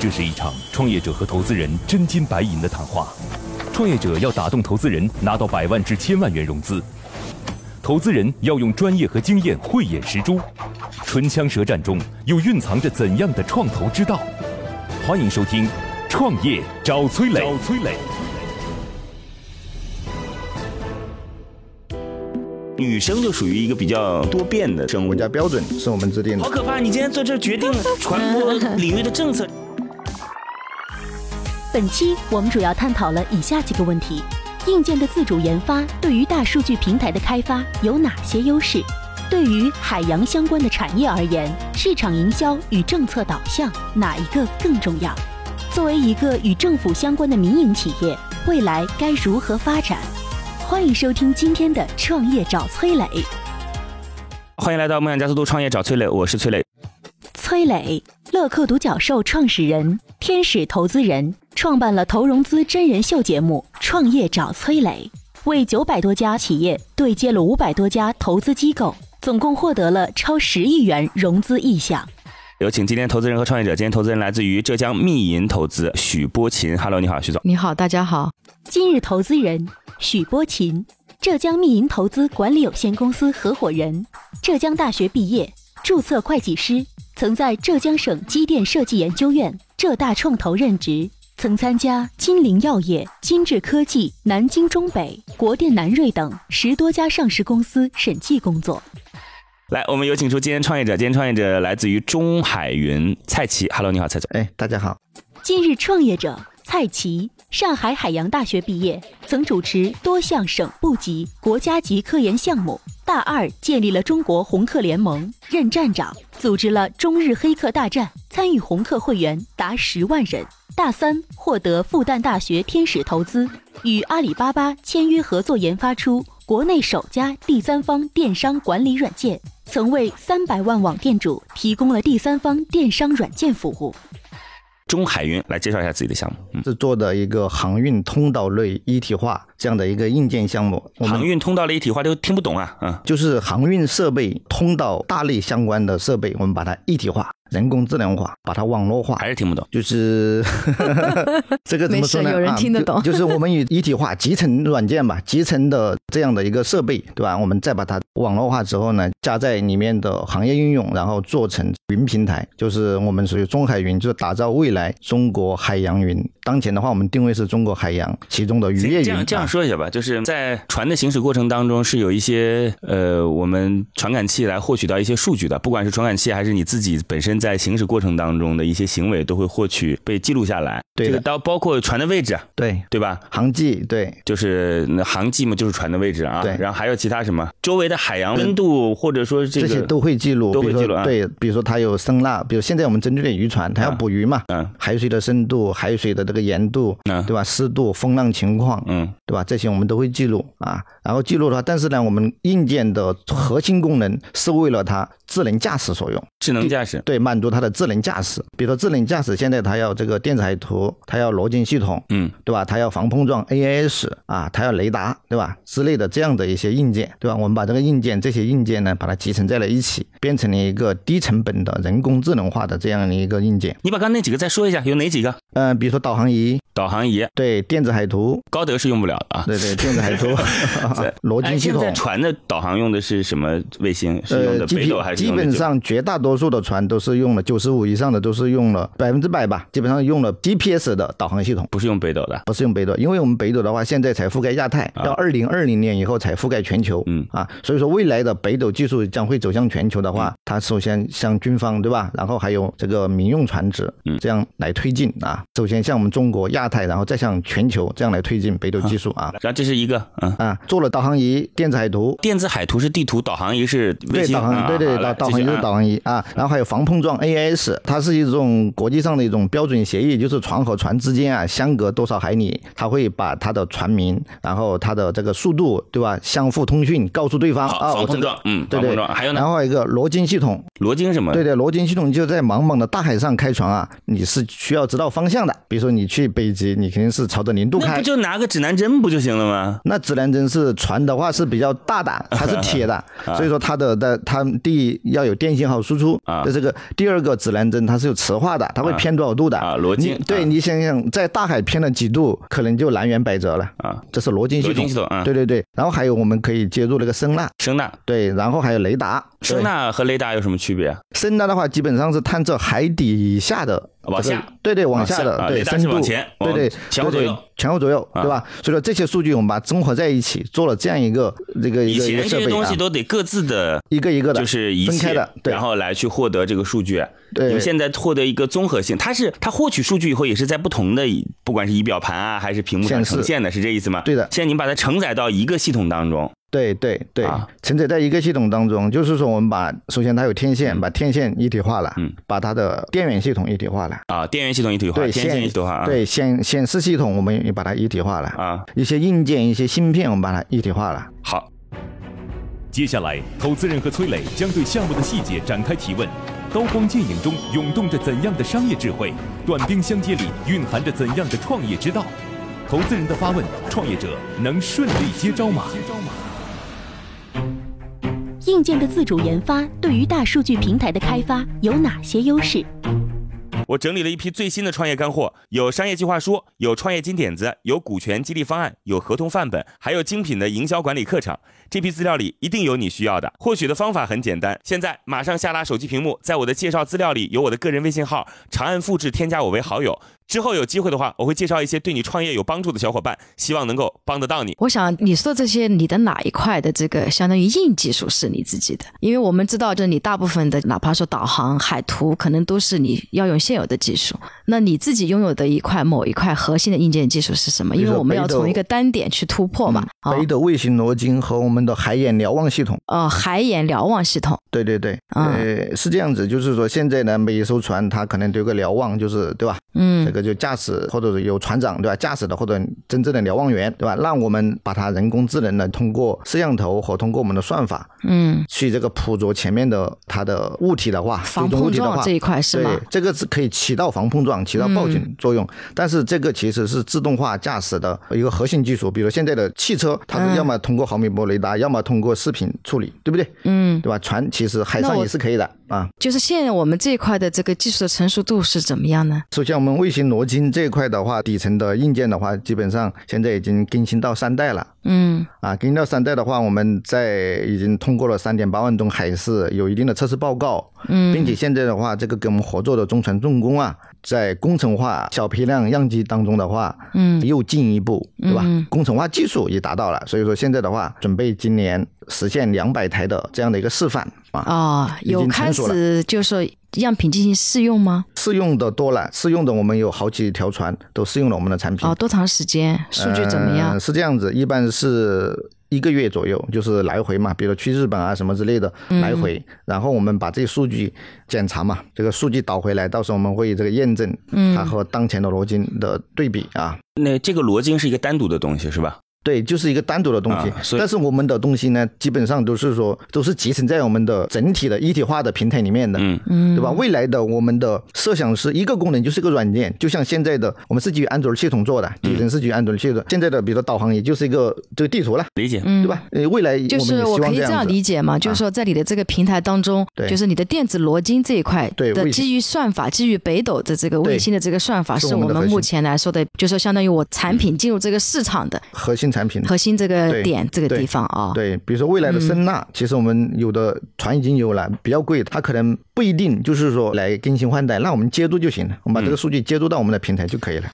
这是一场创业者和投资人真金白银的谈话。创业者要打动投资人，拿到百万至千万元融资；投资人要用专业和经验慧眼识珠。唇枪舌战中，又蕴藏着怎样的创投之道？欢迎收听《创业找崔磊》。找崔磊。女生就属于一个比较多变的生物，国家标准是我们制定的。好可怕！你今天做这决定传播领域的政策。本期我们主要探讨了以下几个问题：硬件的自主研发对于大数据平台的开发有哪些优势？对于海洋相关的产业而言，市场营销与政策导向哪一个更重要？作为一个与政府相关的民营企业，未来该如何发展？欢迎收听今天的创业找崔磊。欢迎来到梦想加速度创业找崔磊，我是崔磊。崔磊，乐客独角兽创始人，天使投资人，创办了投融资真人秀节目《创业找崔磊》，为九百多家企业对接了五百多家投资机构，总共获得了超十亿元融资意向。有请今天投资人和创业者。今天投资人来自于浙江密银投资许波琴。Hello，你好，许总。你好，大家好。今日投资人。许波琴，浙江密银投资管理有限公司合伙人，浙江大学毕业，注册会计师，曾在浙江省机电设计研究院、浙大创投任职，曾参加金陵药业、金智科技、南京中北、国电南瑞等十多家上市公司审计工作。来，我们有请出今天创业者。今天创业者来自于中海云，蔡奇。Hello，你好，蔡总。哎，大家好。今日创业者蔡奇。上海海洋大学毕业，曾主持多项省部级、国家级科研项目。大二建立了中国红客联盟，任站长，组织了中日黑客大战，参与红客会员达十万人。大三获得复旦大学天使投资，与阿里巴巴签约合作，研发出国内首家第三方电商管理软件，曾为三百万网店主提供了第三方电商软件服务。中海云来介绍一下自己的项目，是做的一个航运通道类一体化这样的一个硬件项目。航运通道类一体化都听不懂啊，嗯，就是航运设备、通道大类相关的设备，我们把它一体化。人工智能化，把它网络化，还是听不懂。就是 这个怎么说呢？有人听得懂。就是我们以 一体化集成软件吧，集成的这样的一个设备，对吧？我们再把它网络化之后呢，加在里面的行业应用，然后做成云平台，就是我们属于中海云，就是打造未来中国海洋云。当前的话，我们定位是中国海洋其中的渔业云。这样这样说一下吧，就是在船的行驶过程当中，是有一些呃，我们传感器来获取到一些数据的，不管是传感器还是你自己本身。在行驶过程当中的一些行为都会获取被记录下来，对，这个到包括船的位置，对对吧？航迹，对，就是那航迹嘛，就是船的位置啊。对，然后还有其他什么？周围的海洋温度，或者说这些都会记录，都会记录啊。对，比如说它有声呐，比如现在我们针对的渔船，它要捕鱼嘛，嗯，海水的深度、海水的这个盐度，嗯，对吧？湿度、风浪情况，嗯，对吧？这些我们都会记录啊。然后记录的话，但是呢，我们硬件的核心功能是为了它智能驾驶所用。智能驾驶，对，满足它的智能驾驶。比如说智能驾驶，现在它要这个电子海图，它要逻辑系统，嗯，对吧？它要防碰撞 AIS 啊，它要雷达，对吧？之类的这样的一些硬件，对吧？我们把这个硬件这些硬件呢，把它集成在了一起，变成了一个低成本的人工智能化的这样的一个硬件。你把刚才那几个再说一下，有哪几个？嗯，比如说导航仪，导航仪，对，电子海图，高德是用不了的啊。对对，电子海图，逻辑系统。船的导航用的是什么卫星？是用的北斗还是？基本上绝大多数的船都是。是用了九十五以上的都是用了百分之百吧，基本上用了 GPS 的导航系统，不是用北斗的，不是用北斗，因为我们北斗的话现在才覆盖亚太，到二零二零年以后才覆盖全球，嗯。啊，所以说未来的北斗技术将会走向全球的话，它首先向军方对吧，然后还有这个民用船只，嗯，这样来推进啊，首先向我们中国亚太，然后再向全球这样来推进北斗技术啊，然后这是一个，嗯。啊，做了导航仪、电子海图，电子海图是地图，导航仪是卫星，对导航，对对导导航仪是导航仪啊，然后还有防碰撞 AIS。它是一种国际上的一种标准协议，就是船和船之间啊，相隔多少海里，它会把它的船名，然后它的这个速度，对吧？相互通讯，告诉对方啊，防碰撞，嗯，对对。还有呢？然后一个罗经系统，罗经什么？对对，罗经系统就在茫茫的大海上开船啊，你是需要知道方向的。比如说你去北极，你肯定是朝着零度开。那不就拿个指南针不就行了吗？那指南针是船的话是比较大的，它是铁的，所以说它的的它第一要有电信号输出啊，这个第二个指南针它是有磁化的，它会偏多少度的啊？逻辑对你想想，在大海偏了几度，可能就南辕北辙了啊。这是逻辑系统啊，对对对。然后还有我们可以接入那个声呐，声呐对，然后还有雷达。声呐和雷达有什么区别？声呐的话，基本上是探测海底以下的。往下，对对，往下的，对，深度，前，对对，前后左右，前后左右，对吧？所以说这些数据我们把综合在一起，做了这样一个这个一个设备啊。这些东西都得各自的一个一个的，就是分开的，然后来去获得这个数据。对，你们现在获得一个综合性，它是它获取数据以后也是在不同的，不管是仪表盘啊还是屏幕上呈现的，是这意思吗？对的。现在你把它承载到一个系统当中。对对对，承载在一个系统当中，就是说我们把首先它有天线，把天线一体化了，嗯，把它的电源系统一体化了。啊，电源系统一体化，对，线一体化，对显显示系统我们也把它一体化了。啊，一些硬件一些芯片我们把它一体化了。好，接下来投资人和崔磊将对项目的细节展开提问，刀光剑影中涌动着怎样的商业智慧？短兵相接里蕴含着怎样的创业之道？投资人的发问，创业者能顺利接招吗接招吗？硬件的自主研发对于大数据平台的开发有哪些优势？我整理了一批最新的创业干货，有商业计划书，有创业金点子，有股权激励方案，有合同范本，还有精品的营销管理课程。这批资料里一定有你需要的。获取的方法很简单，现在马上下拉手机屏幕，在我的介绍资料里有我的个人微信号，长按复制添加我为好友。之后有机会的话，我会介绍一些对你创业有帮助的小伙伴，希望能够帮得到你。我想你说这些，你的哪一块的这个相当于硬技术是你自己的？因为我们知道，就你大部分的，哪怕说导航、海图，可能都是你要用现有的技术。那你自己拥有的一块某一块核心的硬件技术是什么？因为我们要从一个单点去突破嘛。北斗卫星罗经和我们的海眼瞭望系统。哦，海眼瞭望系统。对对对，呃，是这样子，就是说现在呢，每一艘船它可能都有个瞭望，就是对吧？嗯，这个就驾驶或者是有船长对吧？驾驶的或者真正的瞭望员对吧？让我们把它人工智能呢通过摄像头和通过我们的算法，嗯，去这个捕捉前面的它的物体的话，防碰撞这一块是吗？对，这个是可以起到防碰撞、起到报警作用。但是这个其实是自动化驾驶的一个核心技术。比如现在的汽车，它是要么通过毫米波雷达，要么通过视频处理，对不对？嗯，对吧？船其实海上也是可以的啊。就是现在我们这一块的这个技术的成熟度是怎么样呢？首先。我们卫星罗经这一块的话，底层的硬件的话，基本上现在已经更新到三代了。嗯，啊，更新到三代的话，我们在已经通过了三点八万吨海试，有一定的测试报告。嗯，并且现在的话，这个跟我们合作的中船重工啊，在工程化小批量样机当中的话，嗯，又进一步，对吧？工程化技术也达到了，所以说现在的话，准备今年实现两百台的这样的一个示范啊。啊，有开始就是。样品进行试用吗？试用的多了，试用的我们有好几条船都试用了我们的产品。哦，多长时间？数据怎么样？是这样子，一般是一个月左右，就是来回嘛，比如去日本啊什么之类的来回，然后我们把这些数据检查嘛，这个数据导回来，到时候我们会这个验证它和当前的罗金的对比啊。那这个罗金是一个单独的东西是吧？对，就是一个单独的东西，但是我们的东西呢，基本上都是说都是集成在我们的整体的一体化的平台里面的，嗯。嗯，对吧？未来的我们的设想是一个功能就是一个软件，就像现在的我们是基于安卓系统做的，底层是基于安卓系统。现在的比如说导航，也就是一个这个地图了，理解，对吧？呃，未来就是我可以这样理解嘛，就是说在你的这个平台当中，就是你的电子罗经这一块的基于算法，基于北斗的这个卫星的这个算法，是我们目前来说的，就是相当于我产品进入这个市场的。核心产品，核心这。个点这个地方啊，对，比如说未来的声呐，其实我们有的船已经有了，比较贵，它可能不一定就是说来更新换代，那我们接入就行了，我们把这个数据接入到我们的平台就可以了。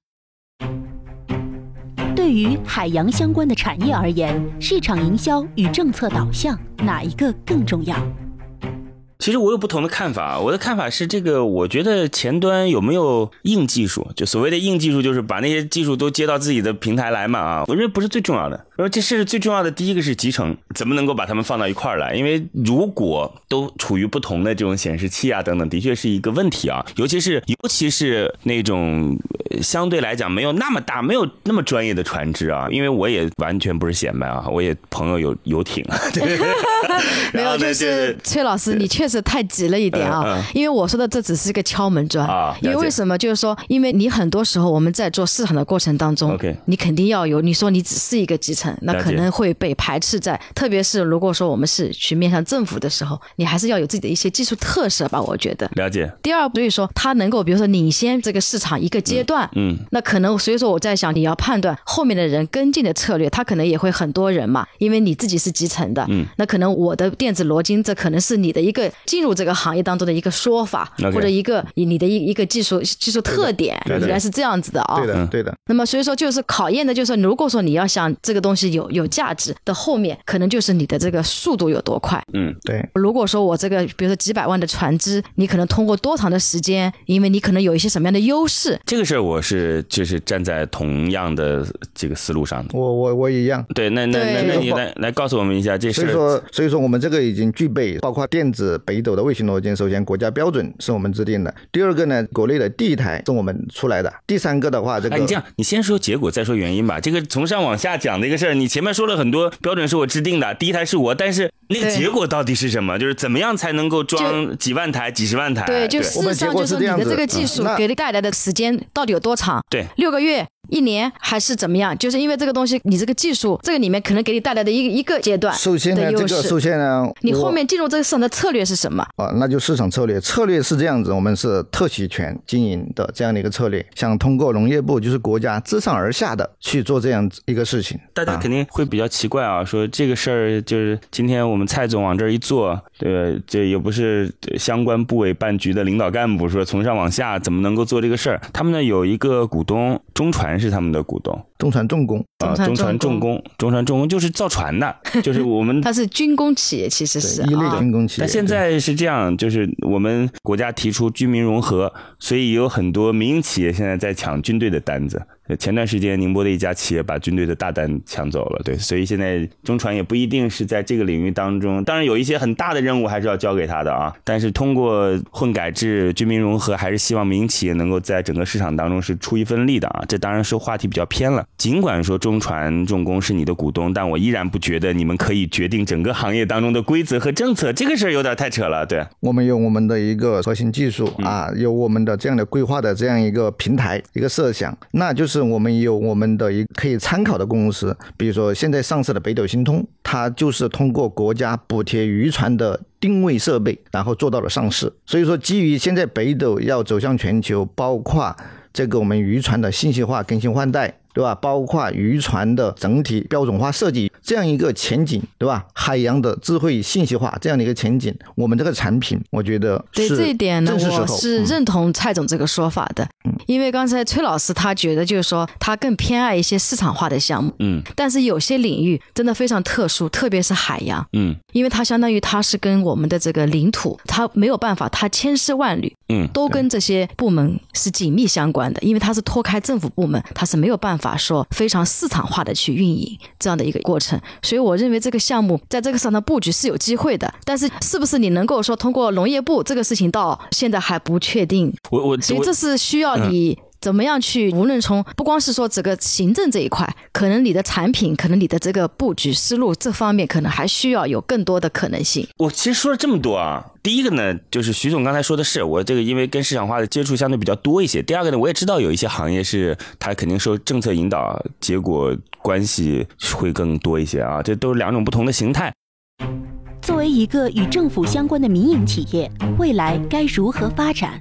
对于海洋相关的产业而言，市场营销与政策导向哪一个更重要？其实我有不同的看法，我的看法是这个，我觉得前端有没有硬技术，就所谓的硬技术，就是把那些技术都接到自己的平台来嘛啊，我认为不是最重要的。说这是最重要的，第一个是集成，怎么能够把它们放到一块儿来？因为如果都处于不同的这种显示器啊等等，的确是一个问题啊。尤其是尤其是那种相对来讲没有那么大，没有那么专业的船只啊。因为我也完全不是显摆啊，我也朋友有游艇。对没有，就是崔老师，你确实太急了一点啊。因为我说的这只是一个敲门砖啊。因为为什么？就是说，因为你很多时候我们在做市场的过程当中你肯定要有。你说你只是一个集成，那可能会被排斥在。特别是如果说我们是去面向政府的时候，你还是要有自己的一些技术特色吧。我觉得了解。第二，所以说他能够比如说领先这个市场一个阶段，嗯，那可能所以说我在想，你要判断后面的人跟进的策略，他可能也会很多人嘛，因为你自己是集成的，嗯，那可能我的电子逻辑，这可能是你的一个进入这个行业当中的一个说法，或者一个你的一一个技术技术特点，原来是这样子的啊，对的，对的。那么所以说就是考验的就是，如果说你要想这个东西有有价值的后面，可能就是你的这个速度有多快，嗯，对。如果说我这个比如说几百万的船只，你可能通过多长的时间，因为你可能有一些什么样的优势，这个事儿我是就是站在同样的这个思路上的，我我我一样。对，那那那那你来来告诉我们一下这事。所以说所以说我们这个已经具备包括电子北斗的卫星逻辑，首先国家标准是我们制定的，第二个呢，国内的第一台是我们出来的，第三个的话，这个你这样，你先说结果再说原因吧。这个从上往下讲的一个事儿，你前面说了很多标准是我制定的，第一台是我，但是那个结果到底是什么？就是怎么样才能够装几万台、几十万台？对，就事实上就是你的这个技术给你带来的时间到底有多长？对，六个月。一年还是怎么样？就是因为这个东西，你这个技术，这个里面可能给你带来的一个一个阶段首先呢，这个首先呢，你后面进入这个市场的策略是什么？啊，那就市场策略。策略是这样子，我们是特许权经营的这样的一个策略，想通过农业部，就是国家自上而下的去做这样一个事情。大家肯定会比较奇怪啊，说这个事儿就是今天我们蔡总往这儿一坐，对，这也不是相关部委办局的领导干部，说从上往下怎么能够做这个事儿？他们呢有一个股东中船。是他们的股东，中船重工啊，中船重工，中船重工就是造船的，就是我们，它是军工企业，其实是一类军工企业。但现在是这样，就是我们国家提出军民融合，所以有很多民营企业现在在抢军队的单子。前段时间，宁波的一家企业把军队的大单抢走了，对，所以现在中船也不一定是在这个领域当中，当然有一些很大的任务还是要交给他的啊。但是通过混改制、军民融合，还是希望民营企业能够在整个市场当中是出一份力的啊。这当然是话题比较偏了。尽管说中船重工是你的股东，但我依然不觉得你们可以决定整个行业当中的规则和政策，这个事儿有点太扯了。对，我们有我们的一个核心技术啊，有我们的这样的规划的这样一个平台一个设想，那就是。是我们有我们的一可以参考的公司，比如说现在上市的北斗星通，它就是通过国家补贴渔船的定位设备，然后做到了上市。所以说，基于现在北斗要走向全球，包括这个我们渔船的信息化更新换代。对吧？包括渔船的整体标准化设计这样一个前景，对吧？海洋的智慧信息化这样的一个前景，我们这个产品，我觉得对这一点呢，我是认同蔡总这个说法的。嗯，因为刚才崔老师他觉得就是说他更偏爱一些市场化的项目。嗯，但是有些领域真的非常特殊，特别是海洋。嗯，因为它相当于它是跟我们的这个领土，它没有办法，它千丝万缕。嗯，都跟这些部门是紧密相关的，因为它是脱开政府部门，它是没有办法说非常市场化的去运营这样的一个过程。所以我认为这个项目在这个市场的布局是有机会的，但是是不是你能够说通过农业部这个事情到现在还不确定。我我所以这是需要你。怎么样去？无论从不光是说这个行政这一块，可能你的产品，可能你的这个布局思路这方面，可能还需要有更多的可能性。我其实说了这么多啊，第一个呢，就是徐总刚才说的是，我这个因为跟市场化的接触相对比较多一些。第二个呢，我也知道有一些行业是它肯定受政策引导，结果关系会更多一些啊，这都是两种不同的形态。作为一个与政府相关的民营企业，未来该如何发展？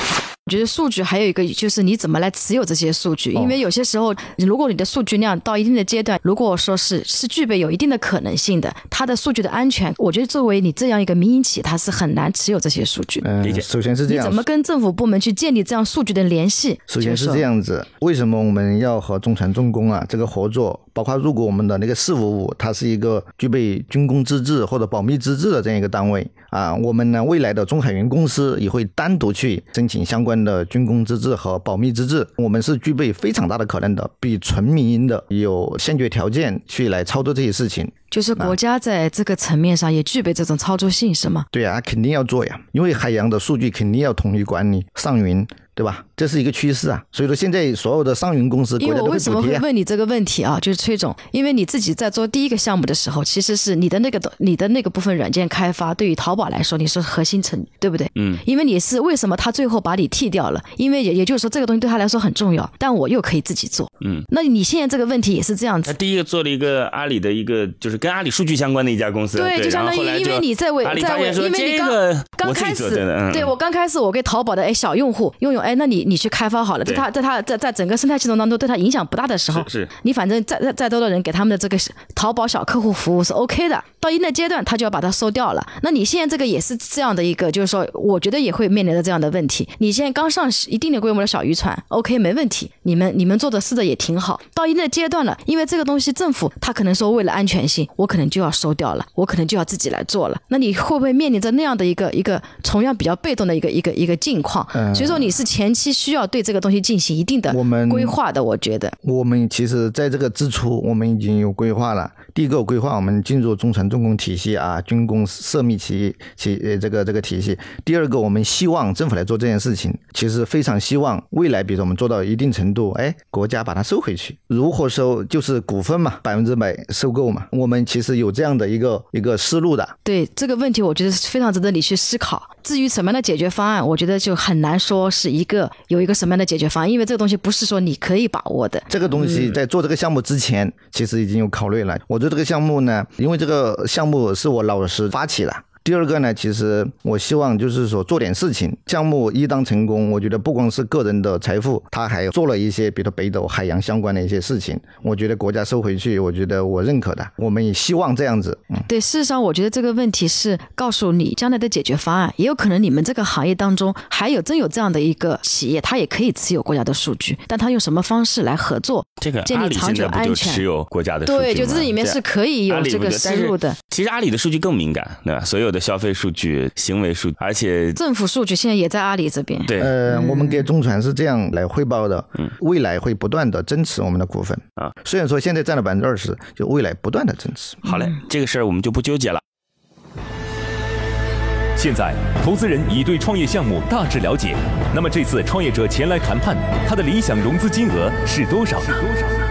我觉得数据还有一个就是你怎么来持有这些数据，因为有些时候，如果你的数据量到一定的阶段，如果说是是具备有一定的可能性的，它的数据的安全，我觉得作为你这样一个民营企业，它是很难持有这些数据。嗯，首先是这样，你怎么跟政府部门去建立这样数据的联系？首先是这样子，为什么我们要和中船重工啊这个合作？包括入股我们的那个四五五，它是一个具备军工资质或者保密资质的这样一个单位啊，我们呢未来的中海云公司也会单独去申请相关的军工资质和保密资质，我们是具备非常大的可能的，比纯民营的有先决条件去来操作这些事情。就是国家在这个层面上也具备这种操作性，是吗？对啊，肯定要做呀，因为海洋的数据肯定要统一管理上云。对吧？这是一个趋势啊，所以说现在所有的上云公司，因为我为什么会问你这个问题啊？就是崔总，因为你自己在做第一个项目的时候，其实是你的那个你的那个部分软件开发，对于淘宝来说你是核心层，对不对？嗯。因为你是为什么他最后把你替掉了？因为也也就是说这个东西对他来说很重要，但我又可以自己做。嗯。那你现在这个问题也是这样子。他第一个做了一个阿里的一个，就是跟阿里数据相关的一家公司。对，就相当于因为你在为在为，因为你刚刚开始，对我刚开始我给淘宝的哎小用户用用哎，那你你去开。发好了，在他在他在在整个生态系统当中对他影响不大的时候，是你反正再再再多的人给他们的这个淘宝小客户服务是 OK 的。到一定的阶段，他就要把它收掉了。那你现在这个也是这样的一个，就是说，我觉得也会面临着这样的问题。你现在刚上一定的规模的小渔船，OK 没问题，你们你们做的试的也挺好。到一定的阶段了，因为这个东西政府他可能说为了安全性，我可能就要收掉了，我可能就要自己来做了。那你会不会面临着那样的一个一个同样比较被动的一个一个一个境况？所以说你是前期需要对这个东西进行一定的我们规划的。我觉得我们其实在这个之初，我们已经有规划了。第一个规划，我们进入中船重工体系啊，军工涉密企业企呃这个这个体系。第二个，我们希望政府来做这件事情，其实非常希望未来，比如说我们做到一定程度，哎，国家把它收回去。如何收？就是股份嘛，百分之百收购嘛。我们其实有这样的一个一个思路的。对这个问题，我觉得是非常值得你去思考。至于什么样的解决方案，我觉得就很难说是一个有一个什么样的解决方案，因为这个东西不是说你可以把握的。这个东西在做这个项目之前，其实已经有考虑了。我做这个项目呢，因为这个项目是我老师发起的。第二个呢，其实我希望就是说做点事情。项目一旦成功，我觉得不光是个人的财富，他还做了一些，比如北斗海洋相关的一些事情。我觉得国家收回去，我觉得我认可的。我们也希望这样子。嗯，对，事实上，我觉得这个问题是告诉你将来的解决方案。也有可能你们这个行业当中还有真有这样的一个企业，它也可以持有国家的数据，但它用什么方式来合作？这个建立长久安全。持有国家的数据对，就这里面是可以有这个思路的。其实阿里的数据更敏感，对吧？所有的消费数据。行为数据，而且政府数据现在也在阿里这边。对，呃，我们给中传是这样来汇报的，嗯，未来会不断的增持我们的股份啊。虽然说现在占了百分之二十，就未来不断的增持。好嘞，这个事儿我们就不纠结了。现在投资人已对创业项目大致了解，那么这次创业者前来谈判，他的理想融资金额是多少？是多少？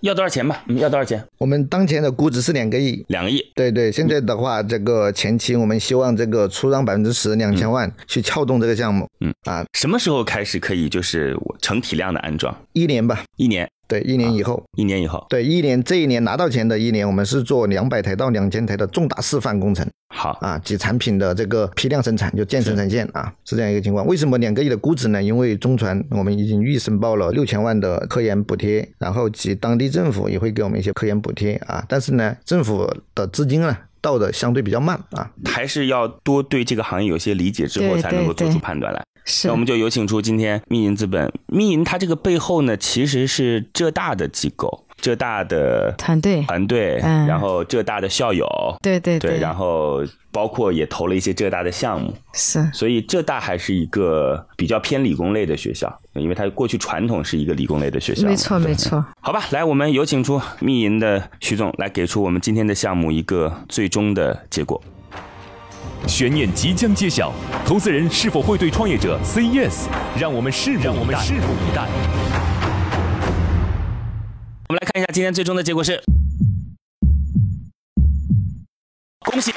要多少钱吧？要多少钱？我们当前的估值是两个亿，两个亿。对对，现在的话，这个前期我们希望这个出让百分之十，两千万去撬动这个项目。嗯啊，什么时候开始可以就是成体量的安装？一年吧，一年。对，一年以后，一年以后，对，一年这一年拿到钱的一年，我们是做两百台到两千台的重大示范工程。好啊，及产品的这个批量生产，就建生产线啊，是这样一个情况。为什么两个亿的估值呢？因为中传我们已经预申报了六千万的科研补贴，然后及当地政府也会给我们一些科研补贴啊。但是呢，政府的资金呢到的相对比较慢啊，还是要多对这个行业有些理解之后，才能够做出判断来。是那我们就有请出今天密银资本，密银它这个背后呢，其实是浙大的机构，浙大的团队团队，嗯，然后浙大的校友，对对对，然后包括也投了一些浙大的项目，是，所以浙大还是一个比较偏理工类的学校，因为它过去传统是一个理工类的学校，没错没错。好吧，来，我们有请出密银的徐总来给出我们今天的项目一个最终的结果。悬念即将揭晓，投资人是否会对创业者 say yes？让我们拭目以待。我们来看一下今天最终的结果是。恭喜。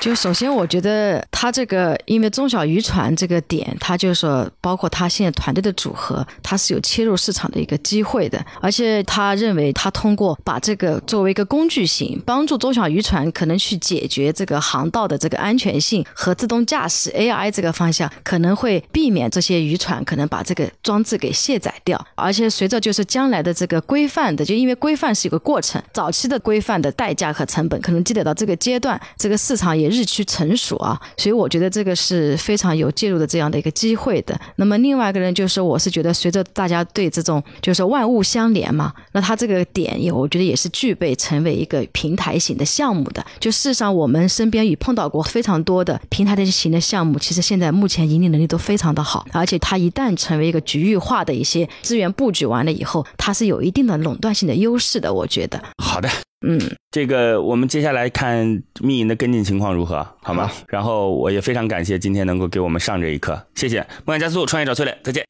就首先，我觉得他这个，因为中小渔船这个点，他就说，包括他现在团队的组合，他是有切入市场的一个机会的。而且他认为，他通过把这个作为一个工具型，帮助中小渔船可能去解决这个航道的这个安全性和自动驾驶 AI 这个方向，可能会避免这些渔船可能把这个装置给卸载掉。而且随着就是将来的这个规范的，就因为规范是有个过程，早期的规范的代价和成本可能积累到这个阶段，这个市场也。日趋成熟啊，所以我觉得这个是非常有介入的这样的一个机会的。那么另外一个人就是，我是觉得随着大家对这种就是万物相连嘛，那它这个点也我觉得也是具备成为一个平台型的项目的。就事实上我们身边也碰到过非常多的平台的型的项目，其实现在目前盈利能力都非常的好，而且它一旦成为一个局域化的一些资源布局完了以后，它是有一定的垄断性的优势的。我觉得好的。嗯，这个我们接下来看密银的跟进情况如何，好吗？然后我也非常感谢今天能够给我们上这一课，谢谢梦想加速创业找崔磊，再见。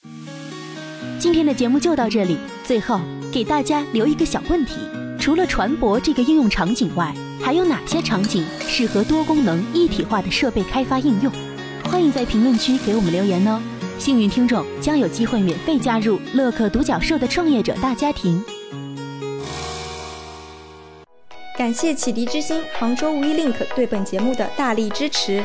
今天的节目就到这里，最后给大家留一个小问题：除了船舶这个应用场景外，还有哪些场景适合多功能一体化的设备开发应用？欢迎在评论区给我们留言哦，幸运听众将有机会免费加入乐客独角兽的创业者大家庭。感谢启迪之星、杭州无一 link 对本节目的大力支持。